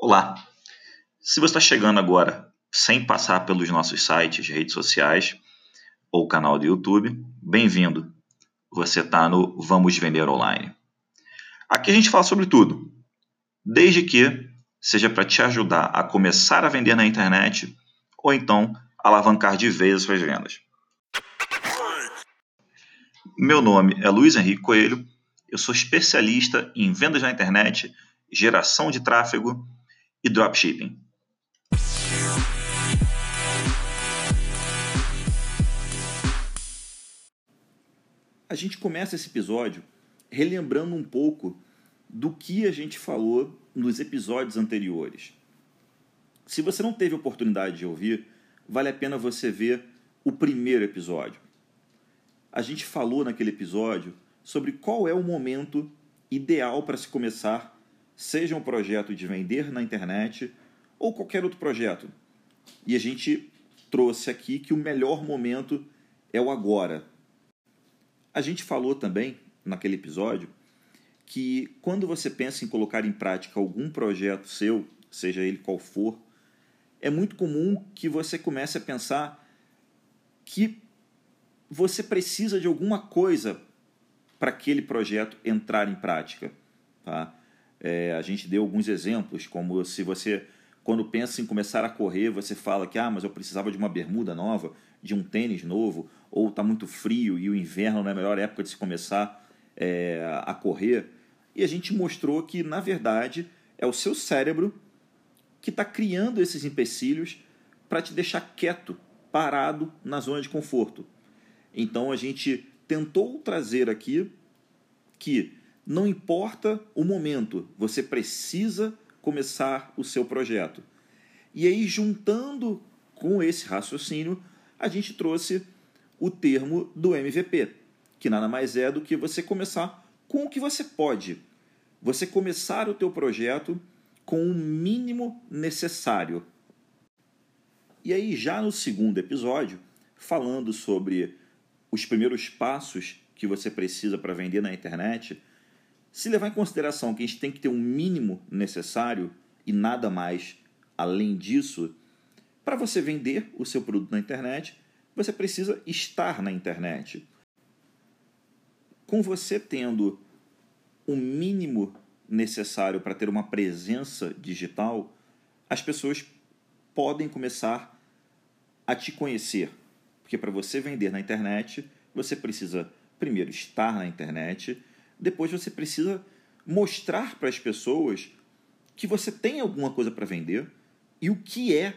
Olá! Se você está chegando agora sem passar pelos nossos sites, redes sociais ou canal do YouTube, bem-vindo! Você está no Vamos Vender Online. Aqui a gente fala sobre tudo, desde que seja para te ajudar a começar a vender na internet ou então alavancar de vez as suas vendas. Meu nome é Luiz Henrique Coelho, eu sou especialista em vendas na internet, geração de tráfego e dropshipping. A gente começa esse episódio relembrando um pouco do que a gente falou nos episódios anteriores. Se você não teve oportunidade de ouvir, vale a pena você ver o primeiro episódio. A gente falou naquele episódio sobre qual é o momento ideal para se começar seja um projeto de vender na internet ou qualquer outro projeto. E a gente trouxe aqui que o melhor momento é o agora. A gente falou também naquele episódio que quando você pensa em colocar em prática algum projeto seu, seja ele qual for, é muito comum que você comece a pensar que você precisa de alguma coisa para aquele projeto entrar em prática. Tá? É, a gente deu alguns exemplos, como se você, quando pensa em começar a correr, você fala que ah, mas eu precisava de uma bermuda nova, de um tênis novo, ou está muito frio e o inverno não é a melhor época de se começar é, a correr. E a gente mostrou que, na verdade, é o seu cérebro que está criando esses empecilhos para te deixar quieto, parado na zona de conforto. Então a gente tentou trazer aqui que não importa o momento, você precisa começar o seu projeto. E aí, juntando com esse raciocínio, a gente trouxe o termo do MVP, que nada mais é do que você começar com o que você pode. Você começar o teu projeto com o mínimo necessário. E aí, já no segundo episódio, falando sobre os primeiros passos que você precisa para vender na internet, se levar em consideração que a gente tem que ter um mínimo necessário e nada mais além disso, para você vender o seu produto na internet, você precisa estar na internet. Com você tendo o mínimo necessário para ter uma presença digital, as pessoas podem começar a te conhecer. Porque para você vender na internet, você precisa primeiro estar na internet depois você precisa mostrar para as pessoas que você tem alguma coisa para vender e o que é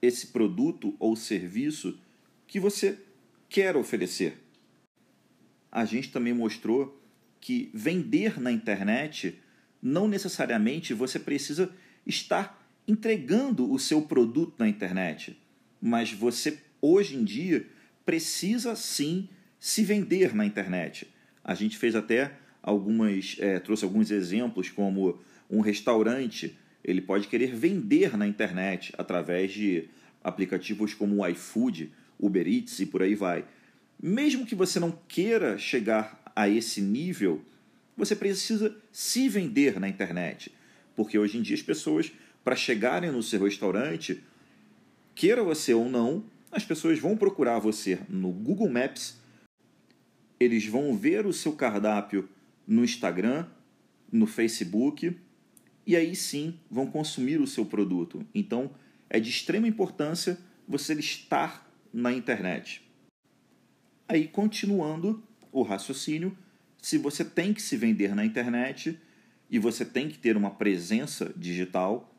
esse produto ou serviço que você quer oferecer. A gente também mostrou que vender na internet não necessariamente você precisa estar entregando o seu produto na internet, mas você hoje em dia precisa sim se vender na internet. A gente fez até algumas, é, trouxe alguns exemplos, como um restaurante, ele pode querer vender na internet através de aplicativos como o iFood, Uber Eats e por aí vai. Mesmo que você não queira chegar a esse nível, você precisa se vender na internet. Porque hoje em dia as pessoas, para chegarem no seu restaurante, queira você ou não, as pessoas vão procurar você no Google Maps eles vão ver o seu cardápio no Instagram, no Facebook, e aí sim vão consumir o seu produto. Então é de extrema importância você estar na internet. Aí, continuando o raciocínio, se você tem que se vender na internet e você tem que ter uma presença digital,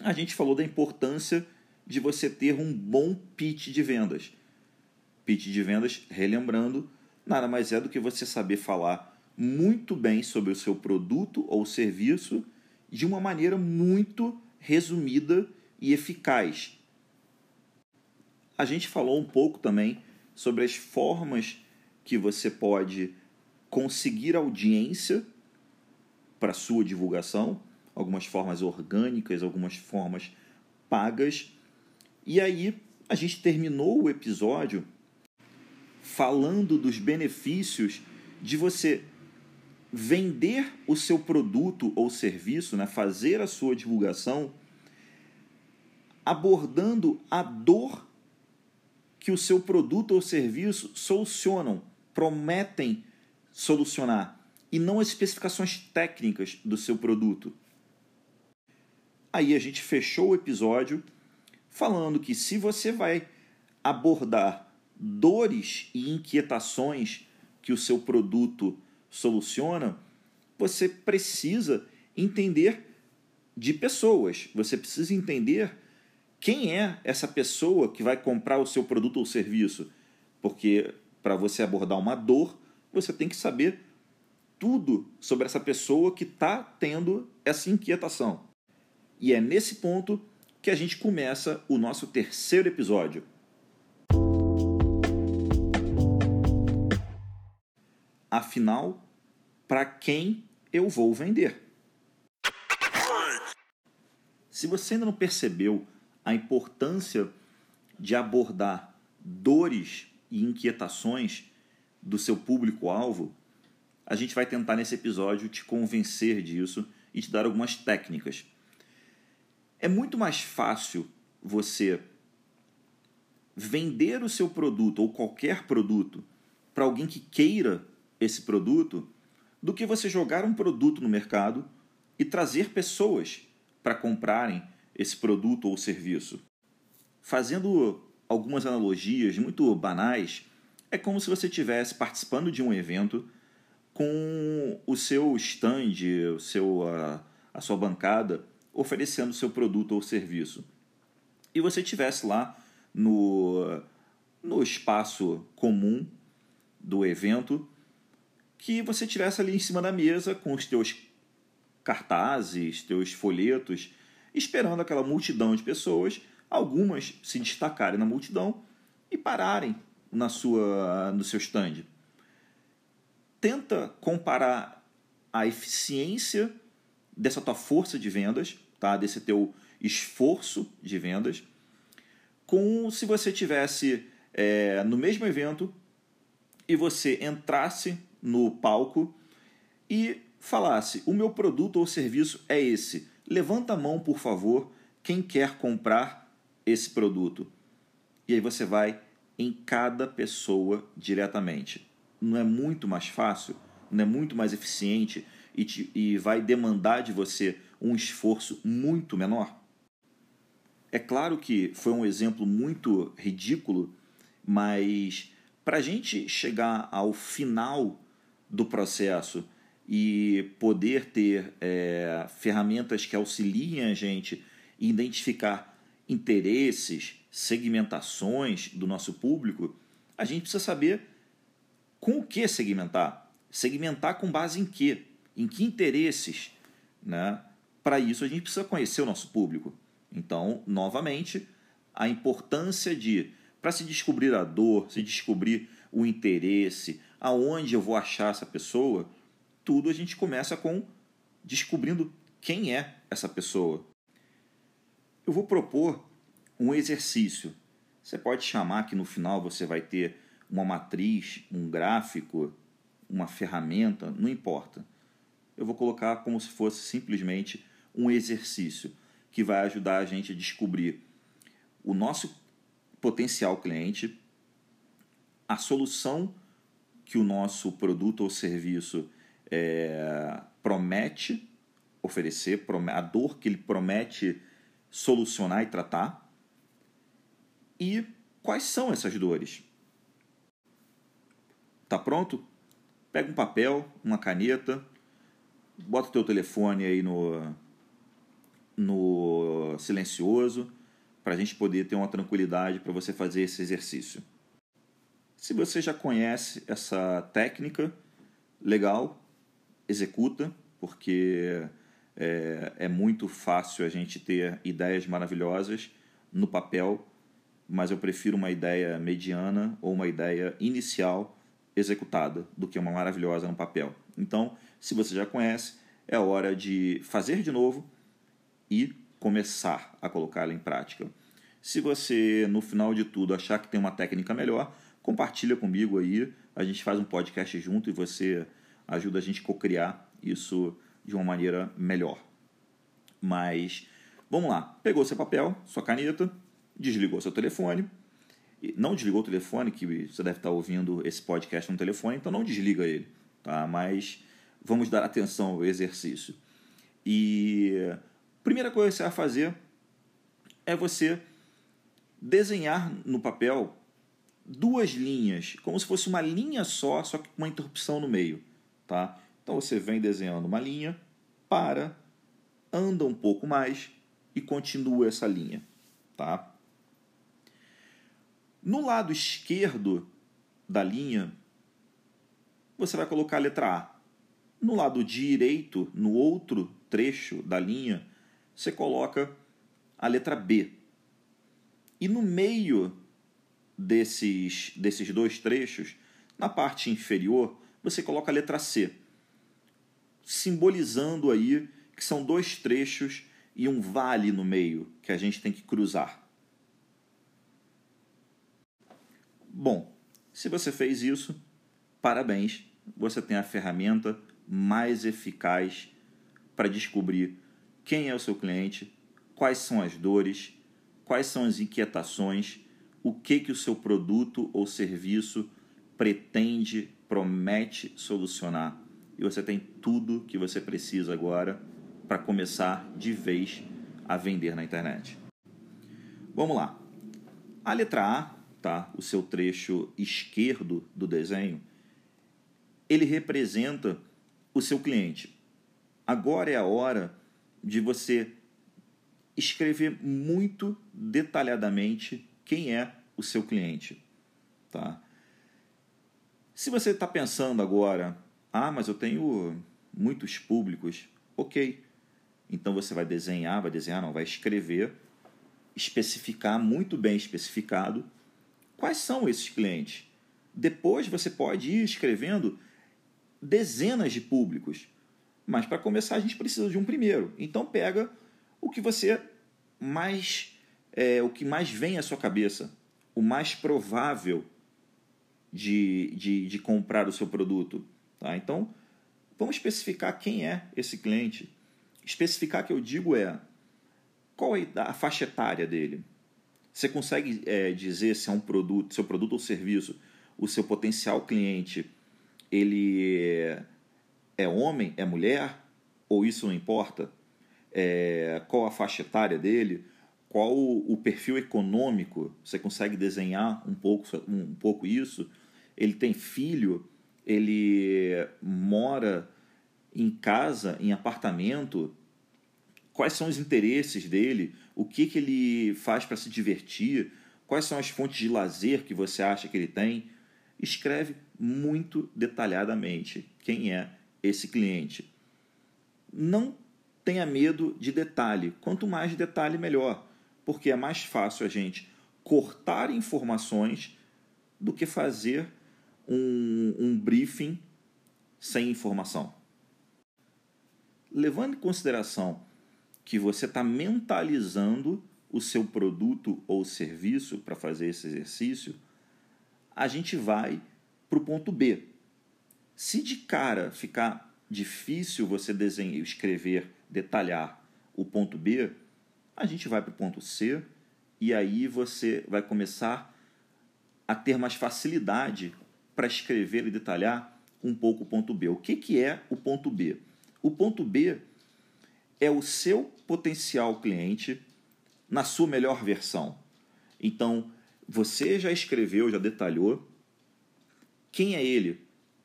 a gente falou da importância de você ter um bom pitch de vendas. Pitch de vendas, relembrando, nada mais é do que você saber falar muito bem sobre o seu produto ou serviço de uma maneira muito resumida e eficaz. A gente falou um pouco também sobre as formas que você pode conseguir audiência para sua divulgação, algumas formas orgânicas, algumas formas pagas. E aí a gente terminou o episódio falando dos benefícios de você vender o seu produto ou serviço, né, fazer a sua divulgação, abordando a dor que o seu produto ou serviço solucionam, prometem solucionar, e não as especificações técnicas do seu produto. Aí a gente fechou o episódio falando que se você vai abordar dores e inquietações que o seu produto soluciona, você precisa entender de pessoas. Você precisa entender quem é essa pessoa que vai comprar o seu produto ou serviço. Porque para você abordar uma dor, você tem que saber tudo sobre essa pessoa que está tendo essa inquietação. E é nesse ponto que a gente começa o nosso terceiro episódio. Afinal, para quem eu vou vender? Se você ainda não percebeu a importância de abordar dores e inquietações do seu público-alvo, a gente vai tentar nesse episódio te convencer disso e te dar algumas técnicas. É muito mais fácil você vender o seu produto ou qualquer produto para alguém que queira esse produto do que você jogar um produto no mercado e trazer pessoas para comprarem esse produto ou serviço. Fazendo algumas analogias muito banais, é como se você estivesse participando de um evento com o seu stand, o seu, a, a sua bancada, oferecendo seu produto ou serviço. E você estivesse lá no, no espaço comum do evento que você tivesse ali em cima da mesa com os teus cartazes, teus folhetos, esperando aquela multidão de pessoas, algumas se destacarem na multidão e pararem na sua no seu stand. Tenta comparar a eficiência dessa tua força de vendas, tá? Desse teu esforço de vendas, com se você tivesse é, no mesmo evento e você entrasse no palco e falasse: O meu produto ou serviço é esse. Levanta a mão, por favor, quem quer comprar esse produto. E aí você vai em cada pessoa diretamente. Não é muito mais fácil, não é muito mais eficiente e, te, e vai demandar de você um esforço muito menor? É claro que foi um exemplo muito ridículo, mas para a gente chegar ao final do processo e poder ter é, ferramentas que auxiliem a gente a identificar interesses, segmentações do nosso público, a gente precisa saber com o que segmentar. Segmentar com base em quê? Em que interesses? Né? Para isso, a gente precisa conhecer o nosso público. Então, novamente, a importância de, para se descobrir a dor, se descobrir o interesse, aonde eu vou achar essa pessoa, tudo a gente começa com descobrindo quem é essa pessoa. Eu vou propor um exercício. Você pode chamar que no final você vai ter uma matriz, um gráfico, uma ferramenta, não importa. Eu vou colocar como se fosse simplesmente um exercício que vai ajudar a gente a descobrir o nosso potencial cliente, a solução que o nosso produto ou serviço é, promete oferecer, a dor que ele promete solucionar e tratar, e quais são essas dores. Tá pronto? Pega um papel, uma caneta, bota o teu telefone aí no, no silencioso, para a gente poder ter uma tranquilidade para você fazer esse exercício. Se você já conhece essa técnica, legal, executa, porque é, é, muito fácil a gente ter ideias maravilhosas no papel, mas eu prefiro uma ideia mediana ou uma ideia inicial executada do que uma maravilhosa no papel. Então, se você já conhece, é hora de fazer de novo e começar a colocá-la em prática. Se você, no final de tudo, achar que tem uma técnica melhor, compartilha comigo aí, a gente faz um podcast junto e você ajuda a gente a cocriar isso de uma maneira melhor. Mas vamos lá, pegou seu papel, sua caneta, desligou seu telefone. Não desligou o telefone, que você deve estar ouvindo esse podcast no telefone, então não desliga ele, tá? Mas vamos dar atenção ao exercício. E primeira coisa que você vai fazer é você desenhar no papel duas linhas, como se fosse uma linha só, só que com uma interrupção no meio, tá? Então você vem desenhando uma linha, para, anda um pouco mais e continua essa linha, tá? No lado esquerdo da linha, você vai colocar a letra A. No lado direito, no outro trecho da linha, você coloca a letra B. E no meio desses, desses dois trechos, na parte inferior, você coloca a letra C, simbolizando aí que são dois trechos e um vale no meio que a gente tem que cruzar. Bom, se você fez isso, parabéns, você tem a ferramenta mais eficaz para descobrir quem é o seu cliente, quais são as dores, quais são as inquietações, o que que o seu produto ou serviço pretende, promete solucionar. E você tem tudo que você precisa agora para começar de vez a vender na internet. Vamos lá. A letra A, tá? O seu trecho esquerdo do desenho, ele representa o seu cliente. Agora é a hora de você escrever muito detalhadamente quem é o seu cliente. Tá? Se você está pensando agora, ah, mas eu tenho muitos públicos, ok. Então você vai desenhar, vai desenhar, não, vai escrever, especificar muito bem especificado quais são esses clientes. Depois você pode ir escrevendo dezenas de públicos. Mas para começar a gente precisa de um primeiro. Então pega o que você mais é, o que mais vem à sua cabeça, o mais provável de, de, de comprar o seu produto. Tá? Então vamos especificar quem é esse cliente. Especificar que eu digo é qual é a faixa etária dele. Você consegue é, dizer se é um produto, seu produto ou serviço, o seu potencial cliente ele é homem, é mulher, ou isso não importa? É, qual a faixa etária dele? Qual o perfil econômico? Você consegue desenhar um pouco, um pouco isso? Ele tem filho? Ele mora em casa, em apartamento? Quais são os interesses dele? O que, que ele faz para se divertir? Quais são as fontes de lazer que você acha que ele tem? Escreve muito detalhadamente quem é esse cliente. Não tenha medo de detalhe. Quanto mais detalhe, melhor, porque é mais fácil a gente cortar informações do que fazer um, um briefing sem informação. Levando em consideração que você está mentalizando o seu produto ou serviço para fazer esse exercício, a gente vai para o ponto B. Se de cara ficar difícil você desenhar, escrever, detalhar o ponto B, a gente vai para o ponto C e aí você vai começar a ter mais facilidade para escrever e detalhar um pouco o ponto B. O que, que é o ponto B? O ponto B é o seu potencial cliente na sua melhor versão. Então, você já escreveu, já detalhou quem é ele,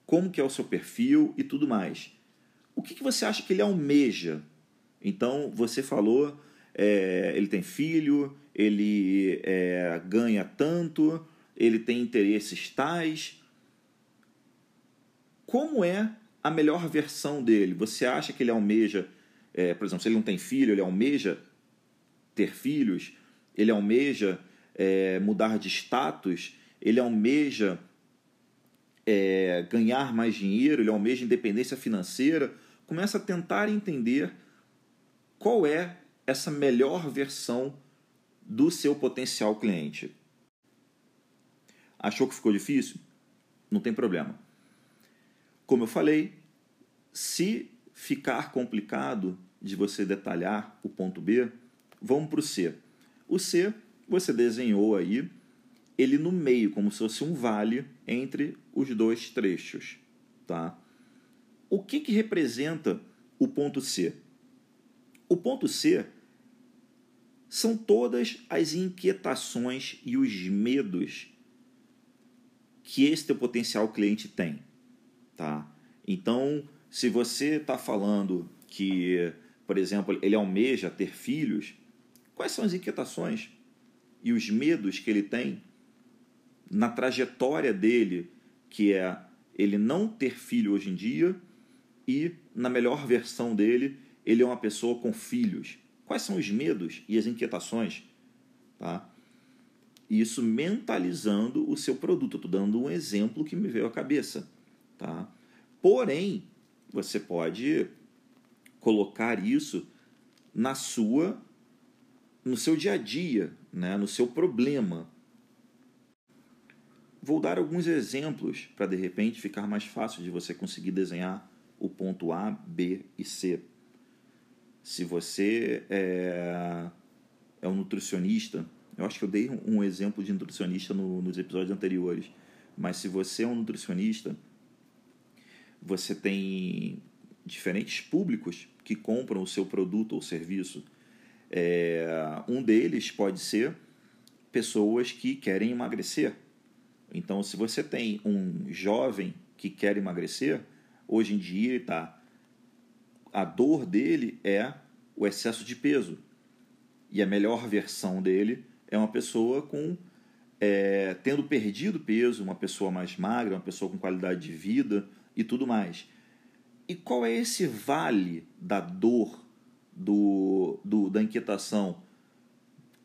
como que é o seu perfil e tudo mais. O que, que você acha que ele almeja? Então, você falou, é, ele tem filho, ele é, ganha tanto, ele tem interesses tais. Como é a melhor versão dele? Você acha que ele almeja, é, por exemplo, se ele não tem filho, ele almeja ter filhos, ele almeja é, mudar de status, ele almeja é, ganhar mais dinheiro, ele almeja independência financeira, começa a tentar entender qual é essa melhor versão do seu potencial cliente. Achou que ficou difícil? Não tem problema. Como eu falei, se ficar complicado de você detalhar o ponto B, vamos para o C. O C você desenhou aí ele no meio, como se fosse um vale entre os dois trechos. Tá? O que, que representa o ponto C? O ponto C são todas as inquietações e os medos que esse teu potencial cliente tem. Tá? Então, se você está falando que, por exemplo, ele almeja ter filhos, quais são as inquietações e os medos que ele tem na trajetória dele, que é ele não ter filho hoje em dia e, na melhor versão dele, ele é uma pessoa com filhos. Quais são os medos e as inquietações? Tá? Isso mentalizando o seu produto. Estou dando um exemplo que me veio à cabeça. Tá? Porém, você pode colocar isso na sua no seu dia a dia, né? no seu problema. Vou dar alguns exemplos para de repente ficar mais fácil de você conseguir desenhar o ponto A, B e C. Se você é, é um nutricionista, eu acho que eu dei um exemplo de nutricionista no, nos episódios anteriores, mas se você é um nutricionista, você tem diferentes públicos que compram o seu produto ou serviço. É, um deles pode ser pessoas que querem emagrecer. Então, se você tem um jovem que quer emagrecer, hoje em dia tá, a dor dele é o excesso de peso. E a melhor versão dele é uma pessoa com é, tendo perdido peso, uma pessoa mais magra, uma pessoa com qualidade de vida e tudo mais. E qual é esse vale da dor, do, do, da inquietação,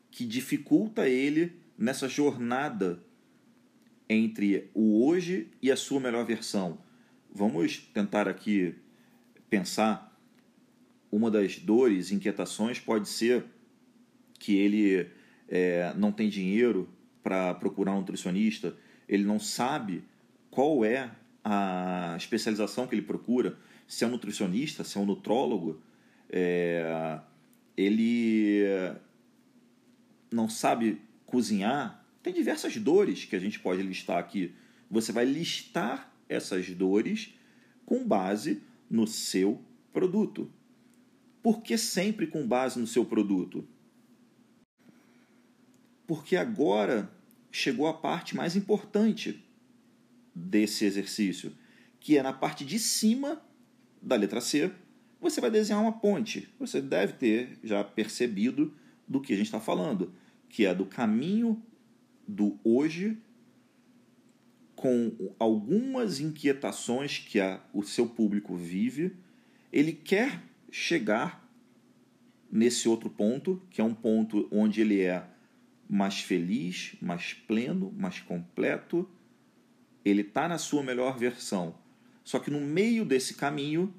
que dificulta ele nessa jornada entre o hoje e a sua melhor versão? Vamos tentar aqui pensar. Uma das dores, inquietações, pode ser que ele é, não tem dinheiro para procurar um nutricionista, ele não sabe qual é a especialização que ele procura, se é um nutricionista, se é um nutrólogo, é, ele não sabe cozinhar, tem diversas dores que a gente pode listar aqui. Você vai listar essas dores com base no seu produto. Por que sempre com base no seu produto? Porque agora chegou a parte mais importante desse exercício, que é na parte de cima da letra C, você vai desenhar uma ponte. Você deve ter já percebido do que a gente está falando, que é do caminho do hoje com algumas inquietações que a, o seu público vive, ele quer chegar nesse outro ponto, que é um ponto onde ele é mais feliz, mais pleno, mais completo, ele está na sua melhor versão. Só que no meio desse caminho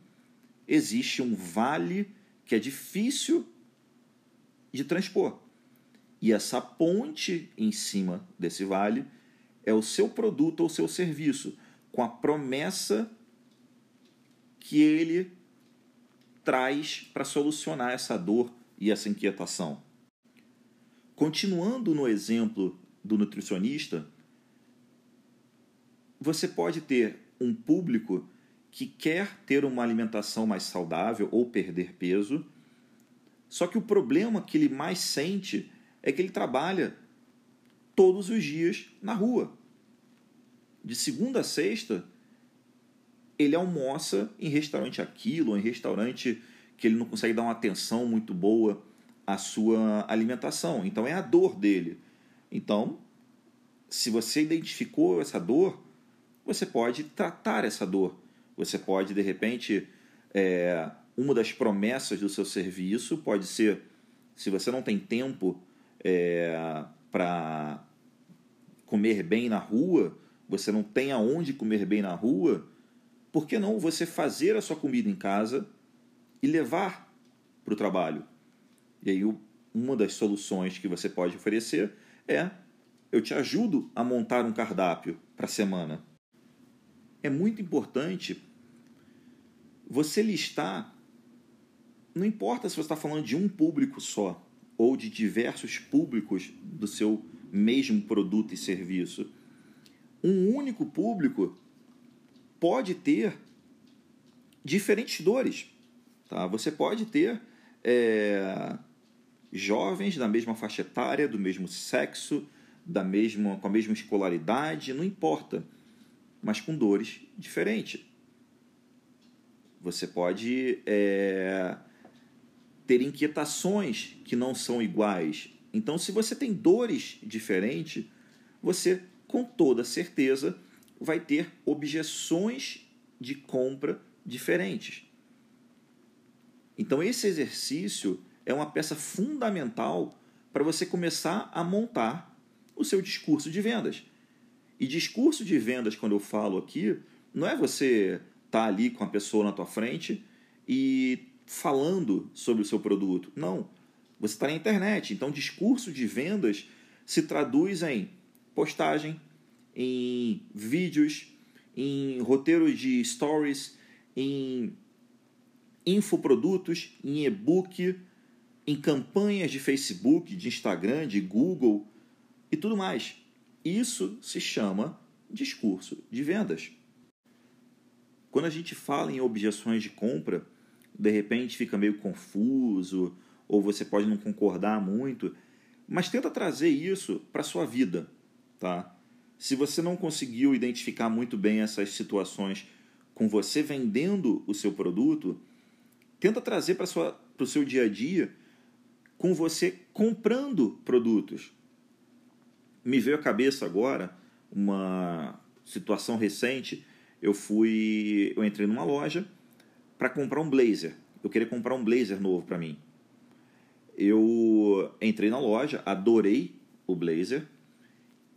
existe um vale que é difícil de transpor. E essa ponte em cima desse vale é o seu produto ou seu serviço, com a promessa que ele traz para solucionar essa dor e essa inquietação. Continuando no exemplo do nutricionista, você pode ter um público que quer ter uma alimentação mais saudável ou perder peso, só que o problema que ele mais sente é que ele trabalha todos os dias na rua. De segunda a sexta, ele almoça em restaurante aquilo, em restaurante que ele não consegue dar uma atenção muito boa à sua alimentação. Então é a dor dele. Então, se você identificou essa dor, você pode tratar essa dor. Você pode, de repente, é, uma das promessas do seu serviço pode ser: se você não tem tempo é, para comer bem na rua, você não tem aonde comer bem na rua, por que não você fazer a sua comida em casa e levar para o trabalho? E aí, uma das soluções que você pode oferecer é: eu te ajudo a montar um cardápio para a semana é muito importante você listar, não importa se você está falando de um público só ou de diversos públicos do seu mesmo produto e serviço, um único público pode ter diferentes dores. Tá? Você pode ter é, jovens da mesma faixa etária, do mesmo sexo, da mesma, com a mesma escolaridade, não importa, mas com dores diferentes. Você pode é, ter inquietações que não são iguais. Então, se você tem dores diferentes, você, com toda certeza, vai ter objeções de compra diferentes. Então, esse exercício é uma peça fundamental para você começar a montar o seu discurso de vendas. E discurso de vendas, quando eu falo aqui, não é você estar tá ali com a pessoa na tua frente e falando sobre o seu produto. Não. Você está na internet. Então, discurso de vendas se traduz em postagem, em vídeos, em roteiros de stories, em infoprodutos, em e-book, em campanhas de Facebook, de Instagram, de Google e tudo mais. Isso se chama discurso de vendas. Quando a gente fala em objeções de compra, de repente fica meio confuso, ou você pode não concordar muito, mas tenta trazer isso para sua vida, tá? Se você não conseguiu identificar muito bem essas situações com você vendendo o seu produto, tenta trazer para o seu dia a dia com você comprando produtos. Me veio à cabeça agora uma situação recente. Eu fui, eu entrei numa loja para comprar um blazer. Eu queria comprar um blazer novo para mim. Eu entrei na loja, adorei o blazer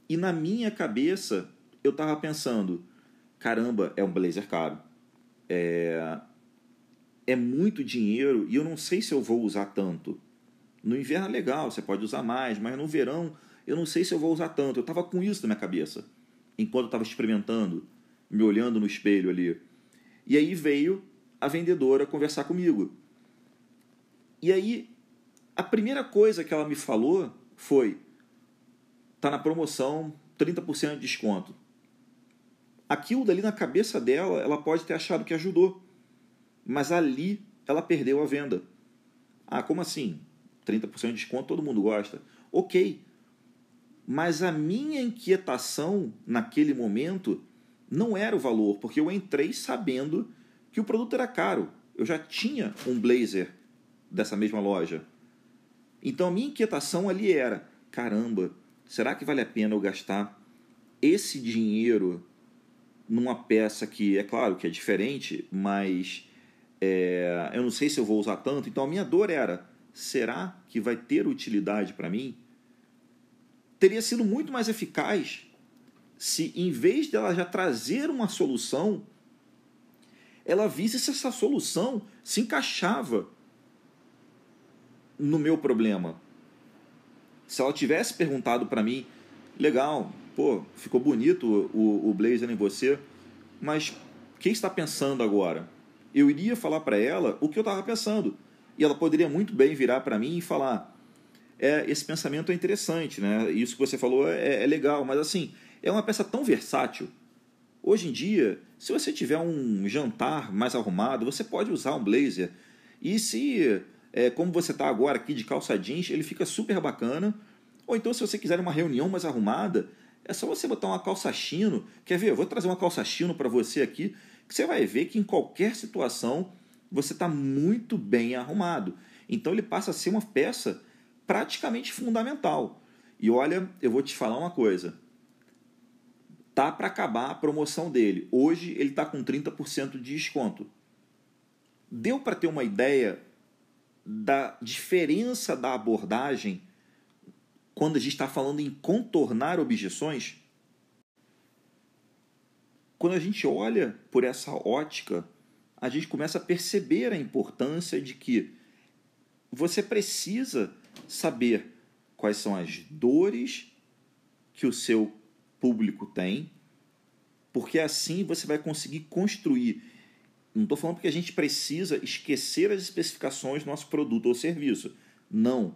e na minha cabeça eu estava pensando, caramba, é um blazer caro. É, é muito dinheiro e eu não sei se eu vou usar tanto. No inverno é legal, você pode usar mais, mas no verão eu não sei se eu vou usar tanto. Eu estava com isso na minha cabeça, enquanto eu estava experimentando, me olhando no espelho ali. E aí veio a vendedora conversar comigo. E aí, a primeira coisa que ela me falou foi: tá na promoção, 30% de desconto. Aquilo dali na cabeça dela, ela pode ter achado que ajudou, mas ali ela perdeu a venda. Ah, como assim? 30% de desconto, todo mundo gosta. Ok. Mas a minha inquietação naquele momento não era o valor, porque eu entrei sabendo que o produto era caro. Eu já tinha um blazer dessa mesma loja. Então a minha inquietação ali era: caramba, será que vale a pena eu gastar esse dinheiro numa peça que, é claro que é diferente, mas é, eu não sei se eu vou usar tanto. Então a minha dor era: será que vai ter utilidade para mim? Teria sido muito mais eficaz se, em vez dela já trazer uma solução, ela visse se essa solução se encaixava no meu problema. Se ela tivesse perguntado para mim, legal, pô, ficou bonito o, o blazer em você, mas o que está pensando agora? Eu iria falar para ela o que eu estava pensando e ela poderia muito bem virar para mim e falar: é, esse pensamento é interessante, né? Isso que você falou é, é legal, mas assim, é uma peça tão versátil. Hoje em dia, se você tiver um jantar mais arrumado, você pode usar um blazer. E se, é, como você está agora aqui de calça jeans, ele fica super bacana. Ou então, se você quiser uma reunião mais arrumada, é só você botar uma calça chino. Quer ver? Eu vou trazer uma calça chino para você aqui, que você vai ver que em qualquer situação você está muito bem arrumado. Então ele passa a ser uma peça praticamente fundamental. E olha, eu vou te falar uma coisa. Tá para acabar a promoção dele. Hoje ele está com 30% de desconto. Deu para ter uma ideia da diferença da abordagem quando a gente está falando em contornar objeções? Quando a gente olha por essa ótica, a gente começa a perceber a importância de que você precisa saber quais são as dores que o seu público tem, porque assim você vai conseguir construir Não estou falando porque a gente precisa esquecer as especificações do nosso produto ou serviço. Não.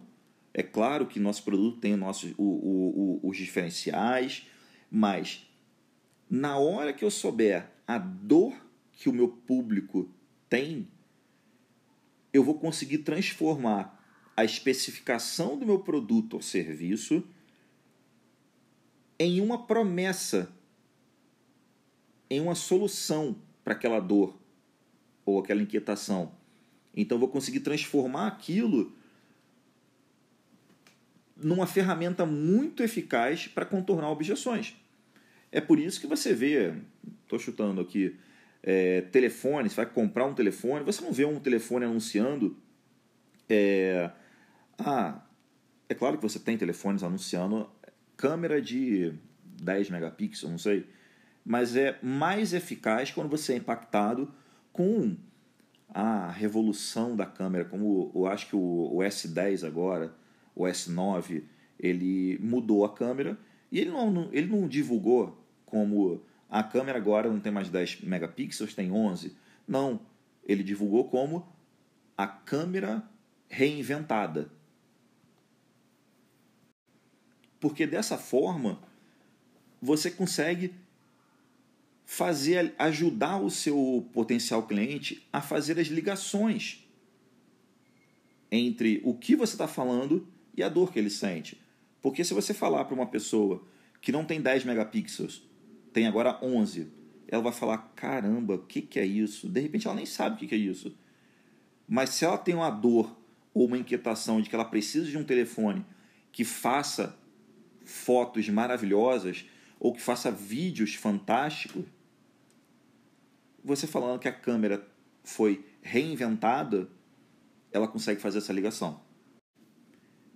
É claro que nosso produto tem nosso, o, o, o, os diferenciais, mas na hora que eu souber a dor que o meu público tem, eu vou conseguir transformar a especificação do meu produto ou serviço em uma promessa, em uma solução para aquela dor ou aquela inquietação. Então, vou conseguir transformar aquilo numa ferramenta muito eficaz para contornar objeções. É por isso que você vê, estou chutando aqui, é, telefone, você vai comprar um telefone, você não vê um telefone anunciando. É, ah, é claro que você tem telefones anunciando câmera de 10 megapixels, não sei, mas é mais eficaz quando você é impactado com a revolução da câmera, como eu acho que o, o S10 agora, o S9, ele mudou a câmera e ele não, ele não divulgou como a câmera agora não tem mais 10 megapixels, tem 11. Não, ele divulgou como a câmera reinventada. Porque dessa forma você consegue fazer ajudar o seu potencial cliente a fazer as ligações entre o que você está falando e a dor que ele sente. Porque se você falar para uma pessoa que não tem 10 megapixels tem agora 11. Ela vai falar: caramba, o que, que é isso? De repente ela nem sabe o que, que é isso. Mas se ela tem uma dor ou uma inquietação de que ela precisa de um telefone que faça fotos maravilhosas ou que faça vídeos fantásticos, você falando que a câmera foi reinventada, ela consegue fazer essa ligação.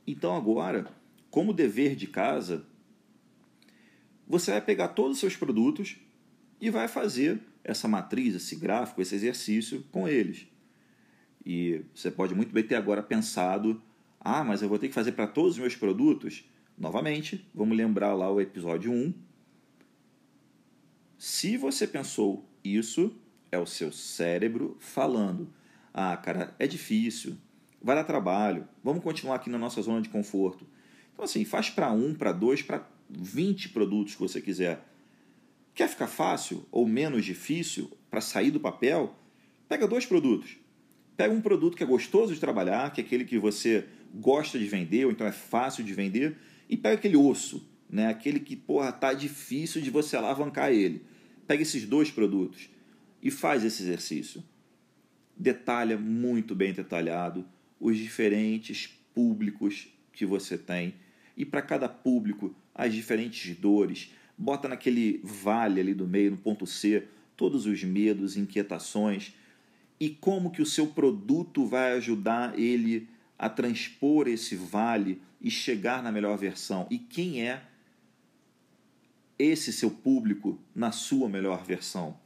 Então agora, como dever de casa, você vai pegar todos os seus produtos e vai fazer essa matriz, esse gráfico, esse exercício com eles. E você pode muito bem ter agora pensado: ah, mas eu vou ter que fazer para todos os meus produtos? Novamente, vamos lembrar lá o episódio 1. Se você pensou isso, é o seu cérebro falando: ah, cara, é difícil, vai dar trabalho, vamos continuar aqui na nossa zona de conforto. Então, assim, faz para um, para dois, para 20 produtos que você quiser. Quer ficar fácil ou menos difícil para sair do papel? Pega dois produtos. Pega um produto que é gostoso de trabalhar, que é aquele que você gosta de vender, ou então é fácil de vender, e pega aquele osso, né? aquele que porra, tá difícil de você alavancar ele. Pega esses dois produtos e faz esse exercício. Detalha muito bem detalhado os diferentes públicos que você tem e para cada público as diferentes dores, bota naquele vale ali do meio, no ponto C, todos os medos, inquietações e como que o seu produto vai ajudar ele a transpor esse vale e chegar na melhor versão e quem é esse seu público na sua melhor versão.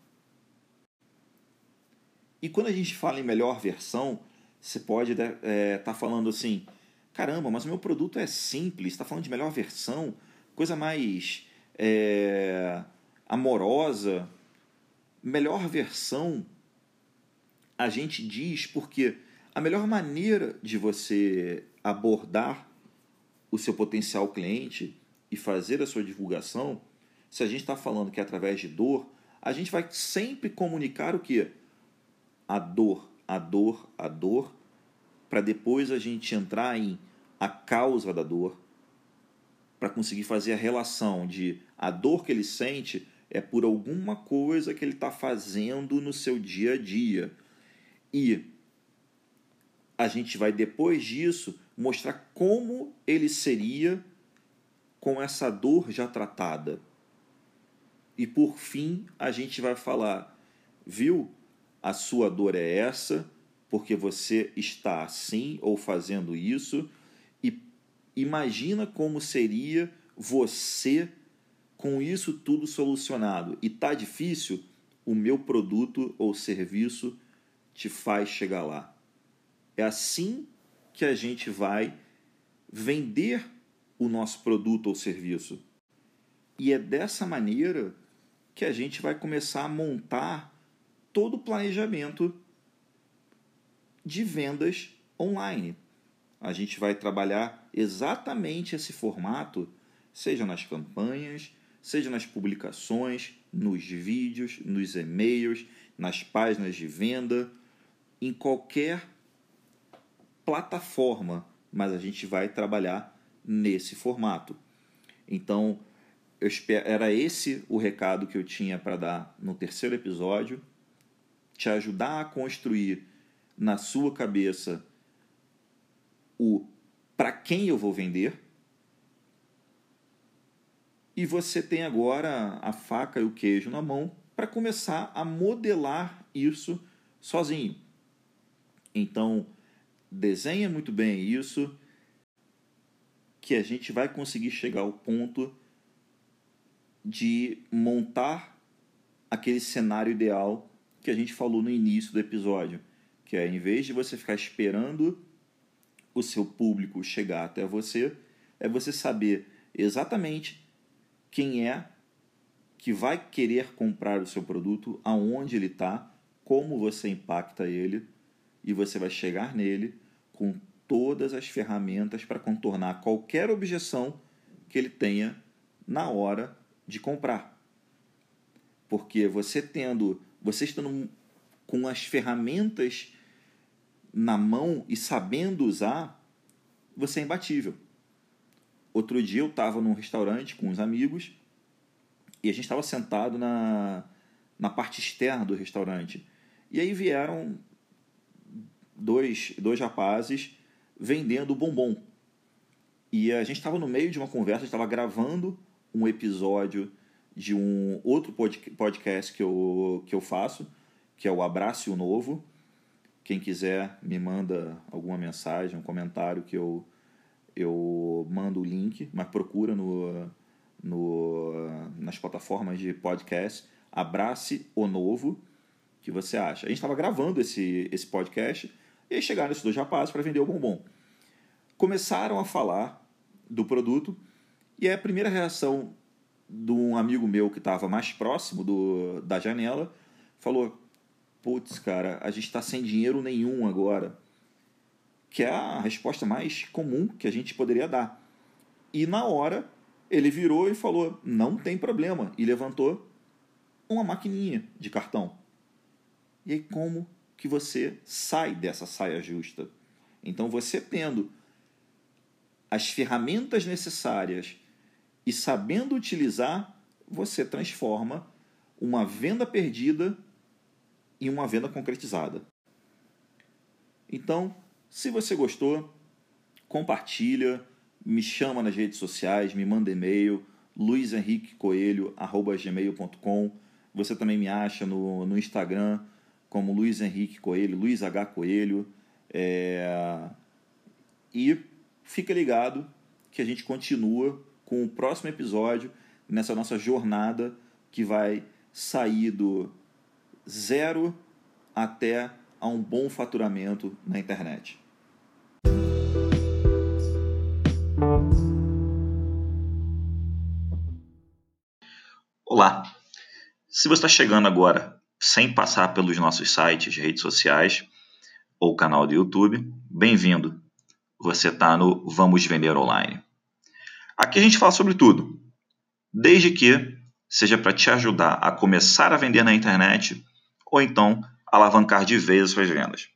E quando a gente fala em melhor versão, você pode estar é, tá falando assim: caramba, mas o meu produto é simples, está falando de melhor versão coisa mais é, amorosa, melhor versão, a gente diz porque a melhor maneira de você abordar o seu potencial cliente e fazer a sua divulgação, se a gente está falando que é através de dor, a gente vai sempre comunicar o que? A dor, a dor, a dor, para depois a gente entrar em a causa da dor, para conseguir fazer a relação de a dor que ele sente é por alguma coisa que ele está fazendo no seu dia a dia. E a gente vai depois disso mostrar como ele seria com essa dor já tratada. E por fim, a gente vai falar, viu? A sua dor é essa, porque você está assim ou fazendo isso Imagina como seria você com isso tudo solucionado. E tá difícil? O meu produto ou serviço te faz chegar lá. É assim que a gente vai vender o nosso produto ou serviço. E é dessa maneira que a gente vai começar a montar todo o planejamento de vendas online. A gente vai trabalhar exatamente esse formato, seja nas campanhas, seja nas publicações, nos vídeos, nos e-mails, nas páginas de venda, em qualquer plataforma, mas a gente vai trabalhar nesse formato. Então, eu espero, era esse o recado que eu tinha para dar no terceiro episódio, te ajudar a construir na sua cabeça o para quem eu vou vender. E você tem agora a faca e o queijo na mão para começar a modelar isso sozinho. Então, desenha muito bem isso, que a gente vai conseguir chegar ao ponto de montar aquele cenário ideal que a gente falou no início do episódio, que é em vez de você ficar esperando o seu público chegar até você, é você saber exatamente quem é que vai querer comprar o seu produto, aonde ele está, como você impacta ele e você vai chegar nele com todas as ferramentas para contornar qualquer objeção que ele tenha na hora de comprar. Porque você tendo, você estando com as ferramentas na mão e sabendo usar, você é imbatível. Outro dia eu estava num restaurante com uns amigos e a gente estava sentado na, na parte externa do restaurante. E aí vieram dois, dois rapazes vendendo bombom. E a gente estava no meio de uma conversa, estava gravando um episódio de um outro podcast que eu, que eu faço, que é o Abraço Novo. Quem quiser me manda alguma mensagem, um comentário que eu, eu mando o link, mas procura no, no, nas plataformas de podcast. Abrace o Novo, que você acha. A gente estava gravando esse, esse podcast e aí chegaram esses dois rapazes para vender o bombom. Começaram a falar do produto e a primeira reação de um amigo meu que estava mais próximo do, da janela falou: putz, cara, a gente está sem dinheiro nenhum agora. Que é a resposta mais comum que a gente poderia dar. E na hora, ele virou e falou: não tem problema. E levantou uma maquininha de cartão. E aí, como que você sai dessa saia justa? Então, você tendo as ferramentas necessárias e sabendo utilizar, você transforma uma venda perdida em uma venda concretizada. Então, se você gostou, compartilha, me chama nas redes sociais, me manda e-mail, luisenriquecoelho.gmail.com Você também me acha no, no Instagram como Luiz Henrique Coelho, Luiz H. Coelho. É... E fica ligado que a gente continua com o próximo episódio nessa nossa jornada que vai sair do zero até a um bom faturamento na internet. Olá! Se você está chegando agora sem passar pelos nossos sites, redes sociais ou canal do YouTube, bem-vindo! Você está no Vamos Vender Online. Aqui a gente fala sobre tudo, desde que seja para te ajudar a começar a vender na internet ou então alavancar de vez as suas vendas.